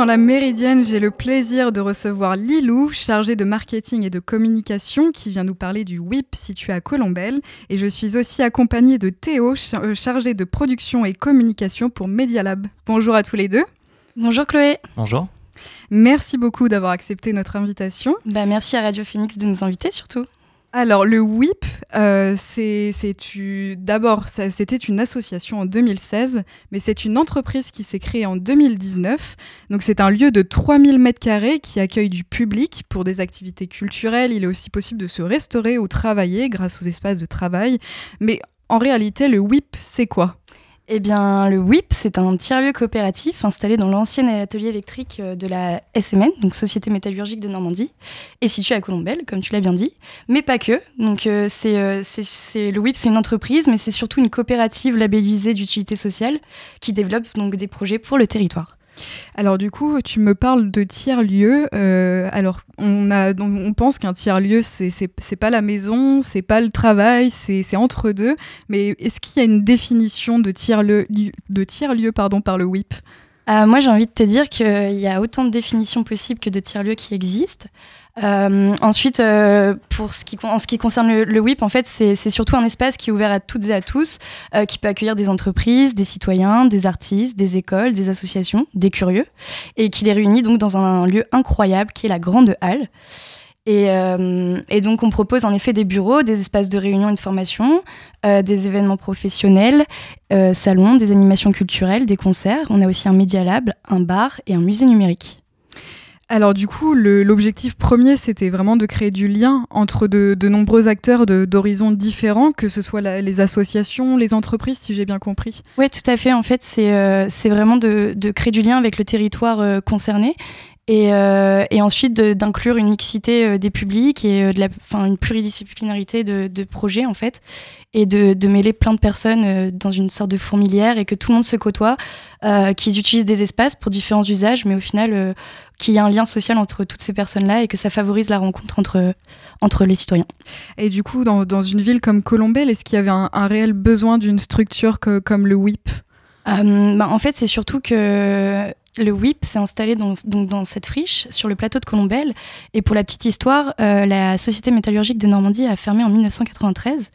Dans la Méridienne, j'ai le plaisir de recevoir Lilou, chargée de marketing et de communication, qui vient nous parler du WIP situé à Colombelle. Et je suis aussi accompagnée de Théo, euh, chargé de production et communication pour Media Lab. Bonjour à tous les deux. Bonjour Chloé. Bonjour. Merci beaucoup d'avoir accepté notre invitation. Bah, merci à Radio Phoenix de nous inviter surtout. Alors le WIP, euh, c'est d'abord c'était une association en 2016, mais c'est une entreprise qui s'est créée en 2019. Donc c'est un lieu de 3000 m2 qui accueille du public pour des activités culturelles. Il est aussi possible de se restaurer ou travailler grâce aux espaces de travail. Mais en réalité, le WIP, c'est quoi? Eh bien, le WIP, c'est un tiers-lieu coopératif installé dans l'ancien atelier électrique euh, de la SMN, donc Société métallurgique de Normandie, et situé à Colombelle, comme tu l'as bien dit, mais pas que. Donc, euh, euh, c'est, le WIP, c'est une entreprise, mais c'est surtout une coopérative labellisée d'utilité sociale qui développe donc des projets pour le territoire. Alors du coup, tu me parles de tiers-lieu. Euh, alors on, a, on pense qu'un tiers-lieu, c'est, pas la maison, c'est pas le travail, c'est, entre deux. Mais est-ce qu'il y a une définition de tiers-lieu, tiers-lieu pardon, par le WIP euh, Moi, j'ai envie de te dire qu'il y a autant de définitions possibles que de tiers-lieux qui existent. Euh, ensuite, euh, pour ce qui, en ce qui concerne le, WIP, en fait, c'est surtout un espace qui est ouvert à toutes et à tous, euh, qui peut accueillir des entreprises, des citoyens, des artistes, des écoles, des associations, des curieux, et qui les réunit donc dans un, lieu incroyable qui est la Grande Halle. Et, et, donc, on propose en effet des bureaux, des espaces de réunion et de formation, des événements professionnels, salons, des animations culturelles, des concerts. On a aussi un Media Lab, un bar et un musée numérique. Alors du coup, l'objectif premier, c'était vraiment de créer du lien entre de, nombreux acteurs d'horizons différents, que ce soit les associations, les entreprises, si j'ai bien compris. Oui, tout à fait. En fait, c'est euh, vraiment de, créer du lien avec le territoire euh, concerné euh, et, ensuite d'inclure une mixité des publics et de la, une pluridisciplinarité de, de, projets en fait et de, mêler plein de personnes dans une sorte de fourmilière et que tout le monde se côtoie, qu'ils utilisent des espaces pour différents usages, mais au final qu'il y a un lien social entre toutes ces personnes-là et que ça favorise la rencontre entre, entre les citoyens. Et du coup, dans, dans une ville comme Colombelle, est-ce qu'il y avait un, réel besoin d'une structure que, comme le WIP euh, bah, En fait, c'est surtout que le WIP s'est installé dans, donc dans cette friche sur le plateau de Colombelle. Et pour la petite histoire, euh, la Société métallurgique de Normandie a fermé en 1993.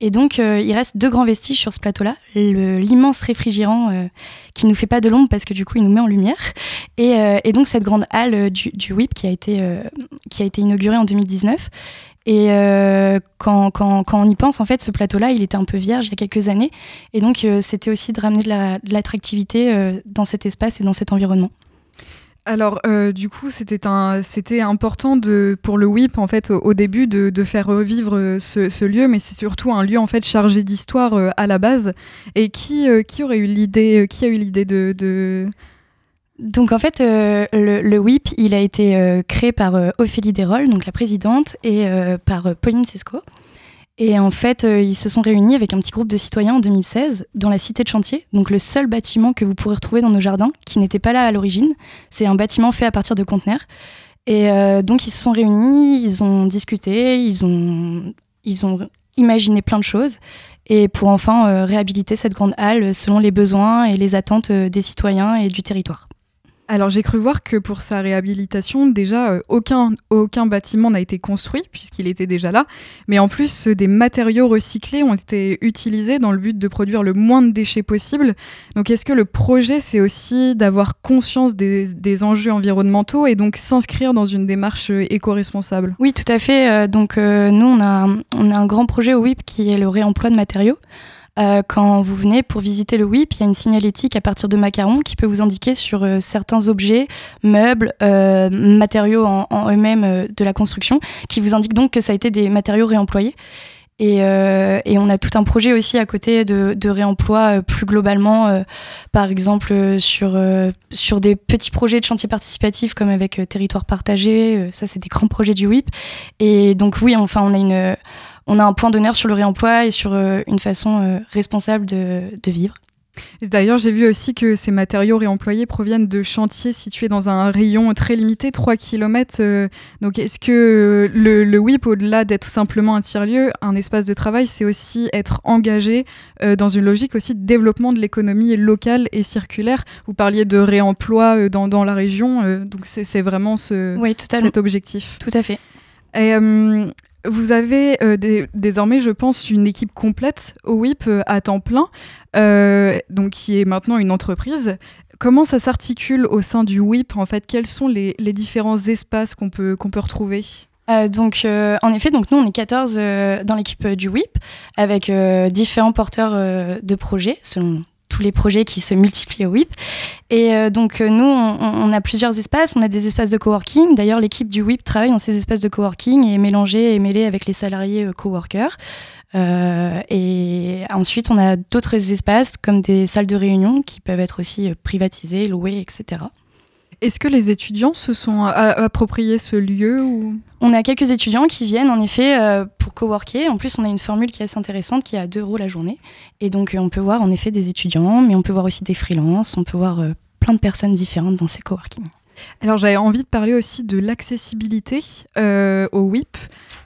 Et donc, euh, il reste deux grands vestiges sur ce plateau-là. L'immense réfrigérant euh, qui nous fait pas de l'ombre parce que du coup, il nous met en lumière. Et, euh, donc, cette grande halle du, du, WIP qui a, été, qui a été inaugurée en 2019. Et quand, quand, quand, on y pense, en fait, ce plateau-là, il était un peu vierge il y a quelques années. Et donc, c'était aussi de ramener de l'attractivité dans cet espace et dans cet environnement. Alors, euh, du coup, c'était important pour le WIP en fait au, début de, faire revivre euh, ce, lieu, mais c'est surtout un lieu en fait chargé d'histoire euh, à la base. Et qui, qui aurait eu l'idée, qui a eu l'idée de... Donc en fait, le, le, WIP, il a été créé par Ophélie Desrolles, donc la présidente, et par Pauline Sesco. Et en fait, euh, ils se sont réunis avec un petit groupe de citoyens en 2016 dans la cité de chantier, donc le seul bâtiment que vous pourrez retrouver dans nos jardins, qui n'était pas là à l'origine. C'est un bâtiment fait à partir de conteneurs. Et euh, donc, ils se sont réunis, ils ont discuté, ils ont, ils ont imaginé plein de choses. Et pour enfin euh, réhabiliter cette grande halle selon les besoins et les attentes des citoyens et du territoire. Alors j'ai cru voir que pour sa réhabilitation, déjà euh, aucun, aucun bâtiment n'a été construit puisqu'il était déjà là, mais en plus des matériaux recyclés ont été utilisés dans le but de produire le moins de déchets possible. Donc est-ce que le projet c'est aussi d'avoir conscience des, enjeux environnementaux et donc s'inscrire dans une démarche euh, éco-responsable? Oui tout à fait, euh, donc nous on a, on a un grand projet au WIP qui est le réemploi de matériaux. Euh, quand vous venez pour visiter le WIP, il y a une signalétique à partir de macarons qui peut vous indiquer sur euh, certains objets, meubles, euh, matériaux en, eux-mêmes de la construction, qui vous indique donc que ça a été des matériaux réemployés. Et, on a tout un projet aussi à côté de, de réemploi plus globalement, par exemple sur, sur des petits projets de chantier participatif comme avec Territoire Partagé, ça c'est des grands projets du WIP. Et donc oui, enfin on a une, on a un point d'honneur sur le réemploi et sur euh, une façon euh, responsable de, vivre. D'ailleurs, j'ai vu aussi que ces matériaux réemployés proviennent de chantiers situés dans un rayon très limité, 3 km. Euh, donc, est-ce que le, le WIP, au-delà d'être simplement un tiers-lieu, un espace de travail, c'est aussi être engagé dans une logique aussi de développement de l'économie locale et circulaire? Vous parliez de réemploi dans, dans, la région, donc c'est vraiment ce, cet objectif. Tout à fait. Et, vous avez euh, désormais, je pense, une équipe complète au WIP euh, à temps plein, euh, donc qui est maintenant une entreprise. Comment ça s'articule au sein du WIP En fait, quels sont les, différents espaces qu'on peut, qu'on peut retrouver? Donc, en effet, donc nous, on est 14 dans l'équipe du WIP, avec différents porteurs de projets, selon tous les projets qui se multiplient au WIP. Et euh, donc, euh, nous, on, a plusieurs espaces. On a des espaces de coworking. D'ailleurs, l'équipe du WIP travaille dans ces espaces de coworking et est mélangée et mêlée avec les salariés euh, coworkers. et ensuite, on a d'autres espaces comme des salles de réunion qui peuvent être aussi privatisées, louées, etc. Est-ce que les étudiants se sont appropriés ce lieu ou... On a quelques étudiants qui viennent en effet euh, pour coworker. En plus, on a une formule qui est assez intéressante qui est à 2 euros la journée. Et donc, euh, on peut voir en effet des étudiants, mais on peut voir aussi des freelances, on peut voir euh, plein de personnes différentes dans ces coworking. Alors j'avais envie de parler aussi de l'accessibilité au WIP,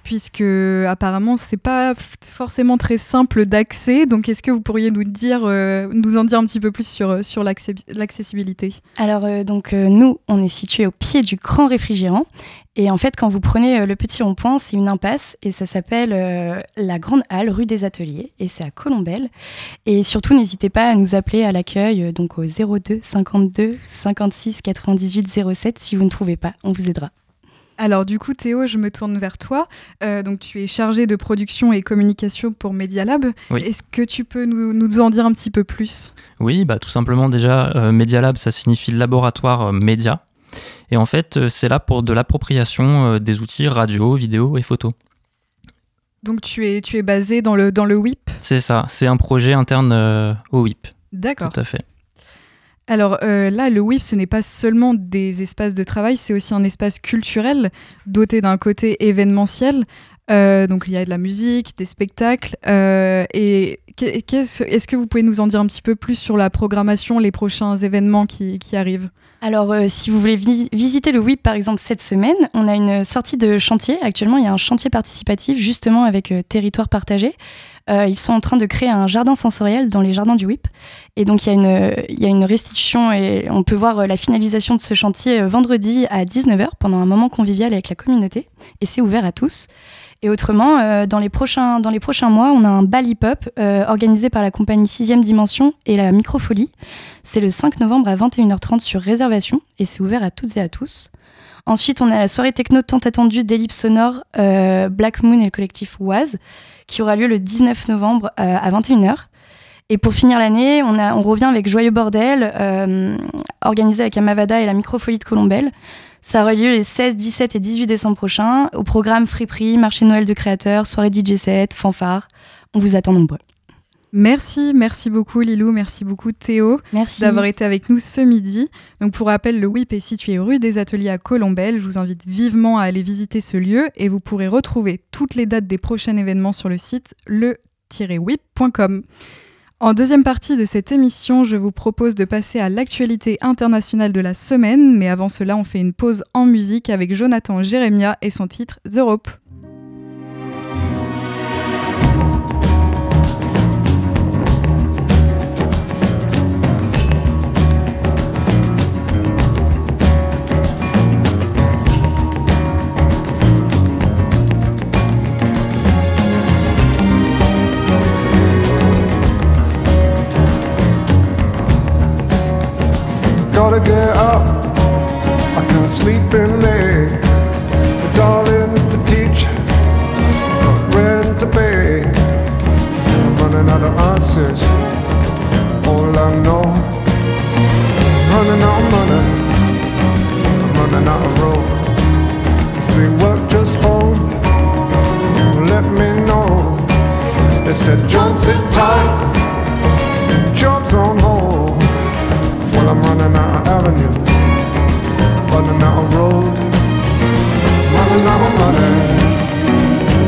puisque apparemment c'est pas forcément très simple d'accès. Donc est-ce que vous pourriez nous dire, nous en dire un petit peu plus sur, sur l'accessibilité? Alors donc nous, on est situé au pied du grand réfrigérant et en fait, quand vous prenez le petit rond-point, c'est une impasse et ça s'appelle la Grande Halle, rue des Ateliers, et c'est à Colombelle. Et surtout, n'hésitez pas à nous appeler à l'accueil, donc au 02 52 56 98 07 si vous ne trouvez pas, on vous aidera. Alors du coup, Théo, je me tourne vers toi. donc tu es chargé de production et communication pour Media Lab. Est-ce que tu peux nous, en dire un petit peu plus? Oui, bah, tout simplement déjà, Media Lab, ça signifie laboratoire média. Et en fait, euh, c'est là pour de l'appropriation euh, des outils radio, vidéo et photo. Donc tu es, tu es basé dans le, dans le WIP C'est ça, c'est un projet interne euh, au WIP. D'accord. Tout à fait. Alors là, le WIP, ce n'est pas seulement des espaces de travail, c'est aussi un espace culturel doté d'un côté événementiel. donc il y a de la musique, des spectacles. et est-ce que vous pouvez nous en dire un petit peu plus sur la programmation, les prochains événements qui arrivent? Alors, euh, si vous voulez visiter le WIP, par exemple, cette semaine, on a une sortie de chantier. Actuellement, il y a un chantier participatif, justement, avec euh, Territoire Partagé. Euh, ils sont en train de créer un jardin sensoriel dans les jardins du WIP. Et donc, il y, a une, il y a une restitution et on peut voir la finalisation de ce chantier vendredi à 19h pendant un moment convivial avec la communauté. Et c'est ouvert à tous. Et autrement, euh, dans, les prochains, dans les mois, on a un bal hip-hop euh, organisé par la compagnie 6ème Dimension et la Microfolie. C'est le 5 novembre à 21h30 sur réservation et c'est ouvert à toutes et à tous. Ensuite, on a la soirée techno tant attendue d'Ellipse Sonore, euh, Black Moon et le collectif Waz, qui aura lieu le 19 novembre à 21h. Et pour finir l'année, on, on revient avec Joyeux Bordel, organisé avec Amavada et la Microfolie de Colombelle. Ça aura lieu les 16, 17 et 18 décembre prochains au programme Friperie, marché Noël de créateurs, soirée DJ set, fanfare. On vous attend nombreux. Merci, merci beaucoup Lilou, merci beaucoup Théo d'avoir été avec nous ce midi. Donc pour rappel, le WIP est situé rue des Ateliers à Colombelle. Je vous invite vivement à aller visiter ce lieu et vous pourrez retrouver toutes les dates des prochains événements sur le site le-wip.com. En deuxième partie de cette émission, je vous propose de passer à l'actualité internationale de la semaine, mais avant cela, on fait une pause en musique avec Jonathan Jérémia et son titre The Rope. sleeping there. The darling, it's to teach, When to be running out of answers. All I know, running out of money, running out of rope. Say what just phone? Let me know. They said, Johnson, time. running out of road. Running out of money.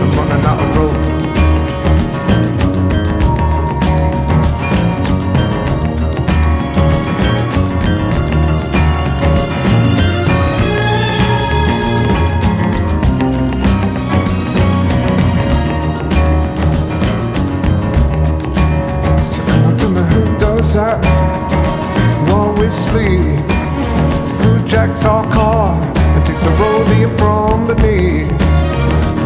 I'm running out of road. So come on, tell me who does that we sleep. Who jacks our car and takes the road roadie from beneath?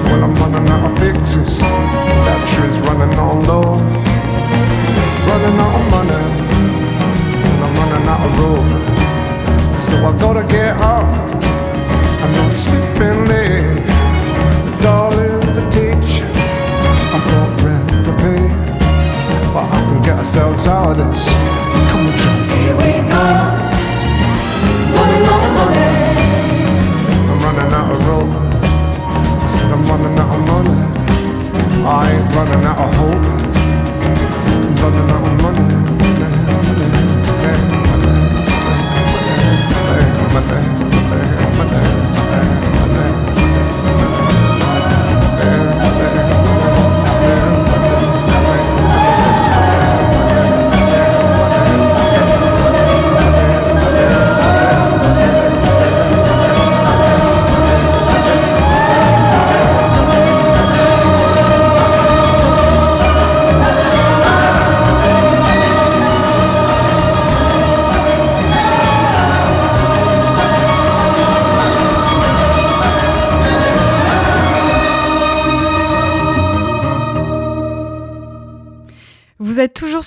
Well, I'm running out of fixes. Battery's running on low. Running out of money. And I'm running out of road. So I gotta get up. I'm not sleeping. Darling's the teacher. I've got rent to pay. But I can get ourselves out of this. Come on, I ain't running out of hope. Running out of money. Money, money, money,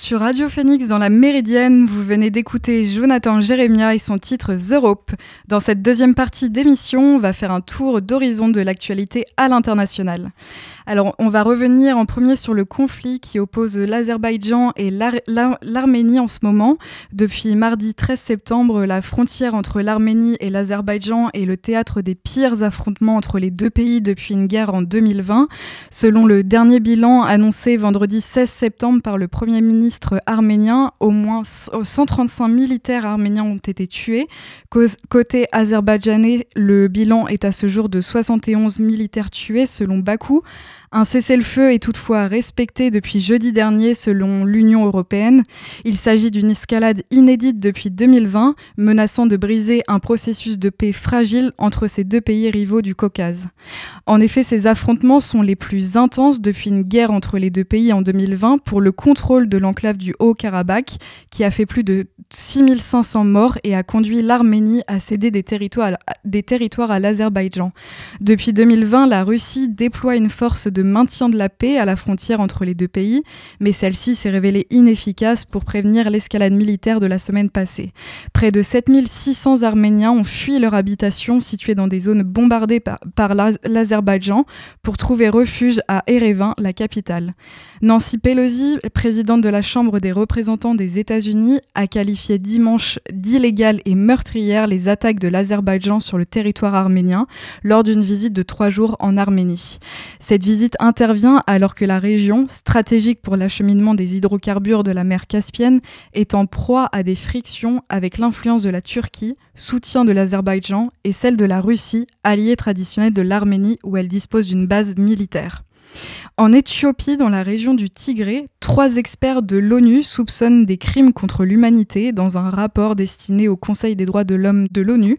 sur Radio Phoenix dans la Méridienne. Vous venez d'écouter Jonathan Jérémia et son titre The Rope. Dans cette deuxième partie d'émission, on va faire un tour d'horizon de l'actualité à l'international. Alors, on va revenir en premier sur le conflit qui oppose l'Azerbaïdjan et l'Ar- l'Ar- l'Arménie en ce moment. Depuis mardi 13 septembre, la frontière entre l'Arménie et l'Azerbaïdjan est le théâtre des pires affrontements entre les deux pays depuis une guerre en 2020. Selon le dernier bilan annoncé vendredi 16 septembre par le Premier ministre arménien, au moins 135 militaires arméniens ont été tués. Côté azerbaïdjanais, le bilan est à ce jour de 71 militaires tués selon Bakou. Un cessez-le-feu est toutefois respecté depuis jeudi dernier selon l'Union européenne. Il s'agit d'une escalade inédite depuis 2020, menaçant de briser un processus de paix fragile entre ces deux pays rivaux du Caucase. En effet, ces affrontements sont les plus intenses depuis une guerre entre les deux pays en 2020 pour le contrôle de l'enclave du Haut-Karabakh, qui a fait plus de 6500 morts et a conduit l'Arménie à céder des territoires, à l'Azerbaïdjan. Depuis 2020, la Russie déploie une force de maintien de la paix à la frontière entre les deux pays, mais celle-ci s'est révélée inefficace pour prévenir l'escalade militaire de la semaine passée. Près de 7600 Arméniens ont fui leur habitation située dans des zones bombardées par, par l'Az- l'Azerbaïdjan pour trouver refuge à Erevan, la capitale. Nancy Pelosi, présidente de la Chambre des représentants des États-Unis, a qualifié dimanche d'illégales et meurtrières les attaques de l'Azerbaïdjan sur le territoire arménien lors d'une visite de trois jours en Arménie. Cette visite intervient alors que la région, stratégique pour l'acheminement des hydrocarbures de la mer Caspienne, est en proie à des frictions avec l'influence de la Turquie, soutien de l'Azerbaïdjan et celle de la Russie, alliée traditionnelle de l'Arménie où elle dispose d'une base militaire. En Éthiopie, dans la région du Tigré, trois experts de l'ONU soupçonnent des crimes contre l'humanité dans un rapport destiné au Conseil des droits de l'homme de l'ONU.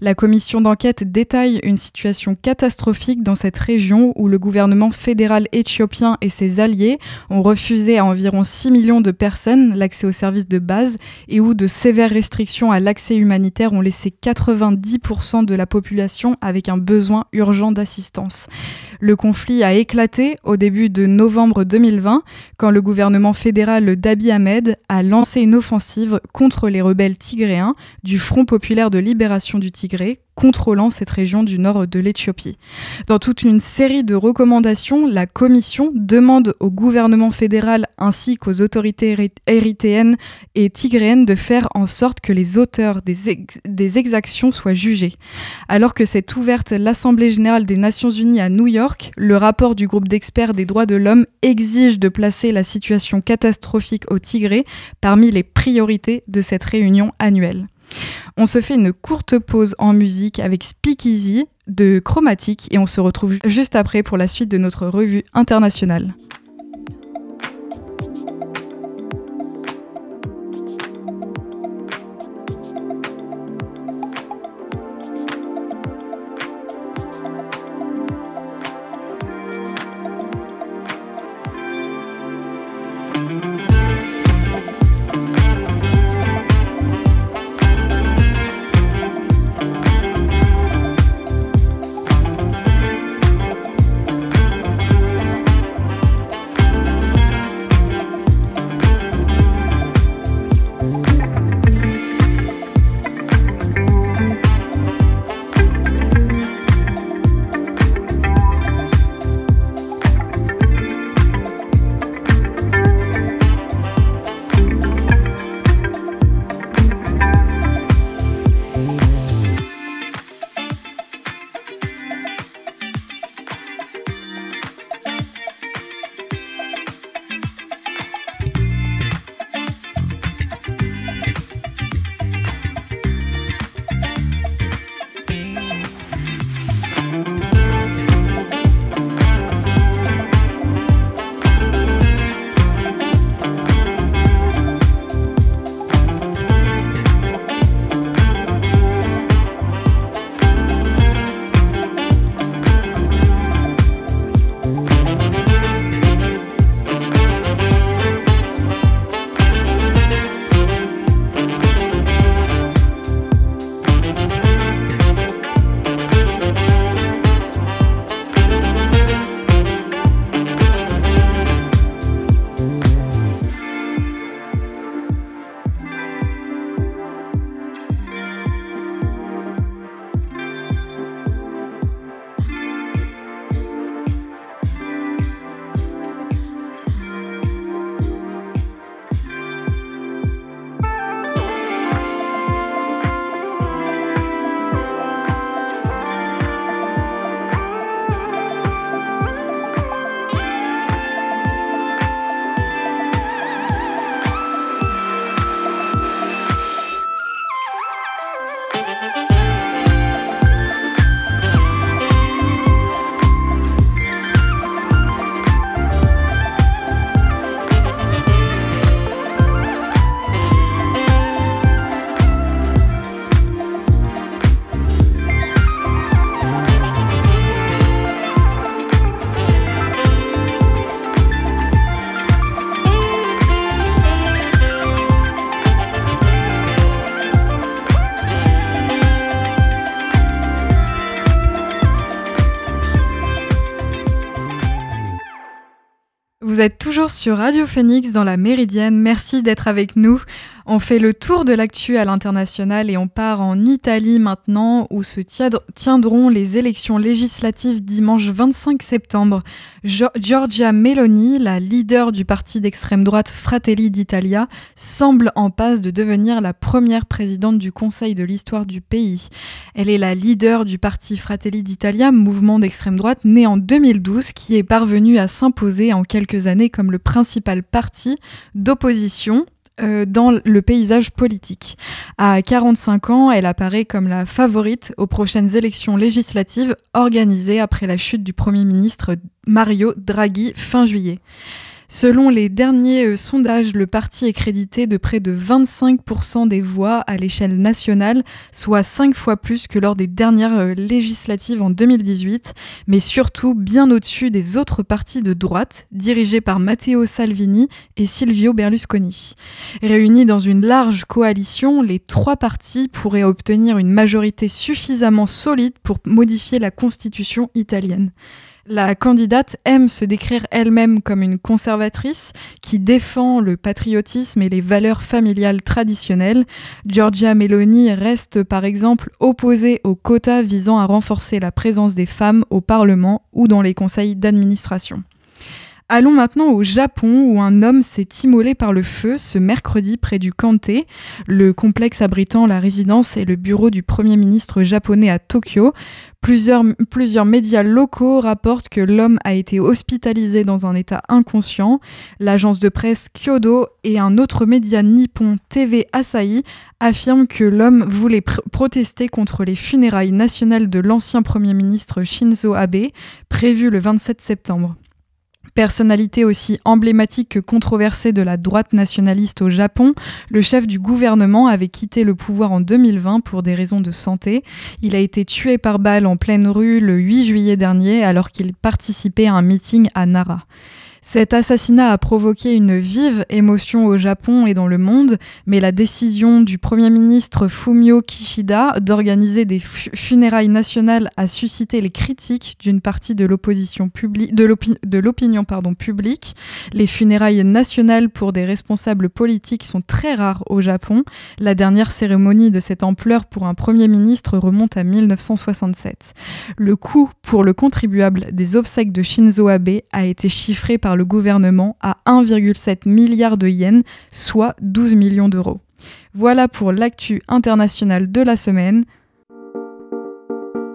La commission d'enquête détaille une situation catastrophique dans cette région où le gouvernement fédéral éthiopien et ses alliés ont refusé à environ 6 millions de personnes l'accès aux services de base et où de sévères restrictions à l'accès humanitaire ont laissé 90% de la population avec un besoin urgent d'assistance. Le conflit a éclaté au début de novembre 2020 quand le gouvernement fédéral d'Abiy Ahmed a lancé une offensive contre les rebelles tigréens du Front populaire de libération du Tigré contrôlant cette région du nord de l'Éthiopie. Dans toute une série de recommandations, la Commission demande au gouvernement fédéral ainsi qu'aux autorités érythréennes et tigréennes de faire en sorte que les auteurs des, des exactions soient jugés. Alors que s'est ouverte l'Assemblée générale des Nations unies à New York, le rapport du groupe d'experts des droits de l'homme exige de placer la situation catastrophique au Tigré parmi les priorités de cette réunion annuelle. On se fait une courte pause en musique avec Speakeasy de Chromatique et on se retrouve juste après pour la suite de notre revue internationale. Vous êtes toujours sur Radio Phoenix dans la Méridienne. Merci d'être avec nous. On fait le tour de l'actu à l'international et on part en Italie maintenant où se tiendront les élections législatives dimanche 25 septembre. Giorgia Meloni, la leader du parti d'extrême droite Fratelli d'Italia, semble en passe de devenir la première présidente du Conseil de l'histoire du pays. Elle est la leader du parti Fratelli d'Italia, mouvement d'extrême droite né en 2012 qui est parvenu à s'imposer en quelques années comme le principal parti d'opposition euh, dans le paysage politique. À 45 ans, elle apparaît comme la favorite aux prochaines élections législatives organisées après la chute du Premier ministre Mario Draghi fin juillet. Selon les derniers euh, sondages, le parti est crédité de près de 25% des voix à l'échelle nationale, soit 5 fois plus que lors des dernières euh, législatives en 2018, mais surtout bien au-dessus des autres partis de droite, dirigés par Matteo Salvini et Silvio Berlusconi. Réunis dans une large coalition, les trois partis pourraient obtenir une majorité suffisamment solide pour modifier la constitution italienne. La candidate aime se décrire elle-même comme une conservatrice qui défend le patriotisme et les valeurs familiales traditionnelles. Giorgia Meloni reste par exemple opposée aux quotas visant à renforcer la présence des femmes au Parlement ou dans les conseils d'administration. Allons maintenant au Japon où un homme s'est immolé par le feu ce mercredi près du Kanté, le complexe abritant la résidence et le bureau du Premier ministre japonais à Tokyo. Plusieurs, plusieurs médias locaux rapportent que l'homme a été hospitalisé dans un état inconscient. L'agence de presse Kyodo et un autre média nippon TV Asahi affirment que l'homme voulait protester contre les funérailles nationales de l'ancien Premier ministre Shinzo Abe, prévues le 27 septembre. Personnalité aussi emblématique que controversée de la droite nationaliste au Japon, le chef du gouvernement avait quitté le pouvoir en 2020 pour des raisons de santé. Il a été tué par balle en pleine rue le 8 juillet dernier alors qu'il participait à un meeting à Nara. Cet assassinat a provoqué une vive émotion au Japon et dans le monde, mais la décision du Premier ministre Fumio Kishida d'organiser des funérailles nationales a suscité les critiques d'une partie de l'opinion publique. Les funérailles nationales pour des responsables politiques sont très rares au Japon. La dernière cérémonie de cette ampleur pour un Premier ministre remonte à 1967. Le coût pour le contribuable des obsèques de Shinzo Abe a été chiffré par le gouvernement à 1,7 milliard de yens, soit 12 millions d'euros. Voilà pour l'actu international de la semaine.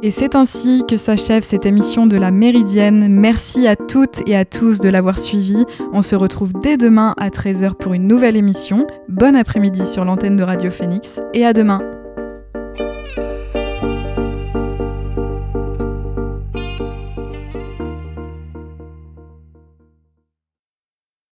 Et c'est ainsi que s'achève cette émission de la Méridienne. Merci à toutes et à tous de l'avoir suivi. On se retrouve dès demain à 13h pour une nouvelle émission. Bon après-midi sur l'antenne de Radio Phoenix et à demain.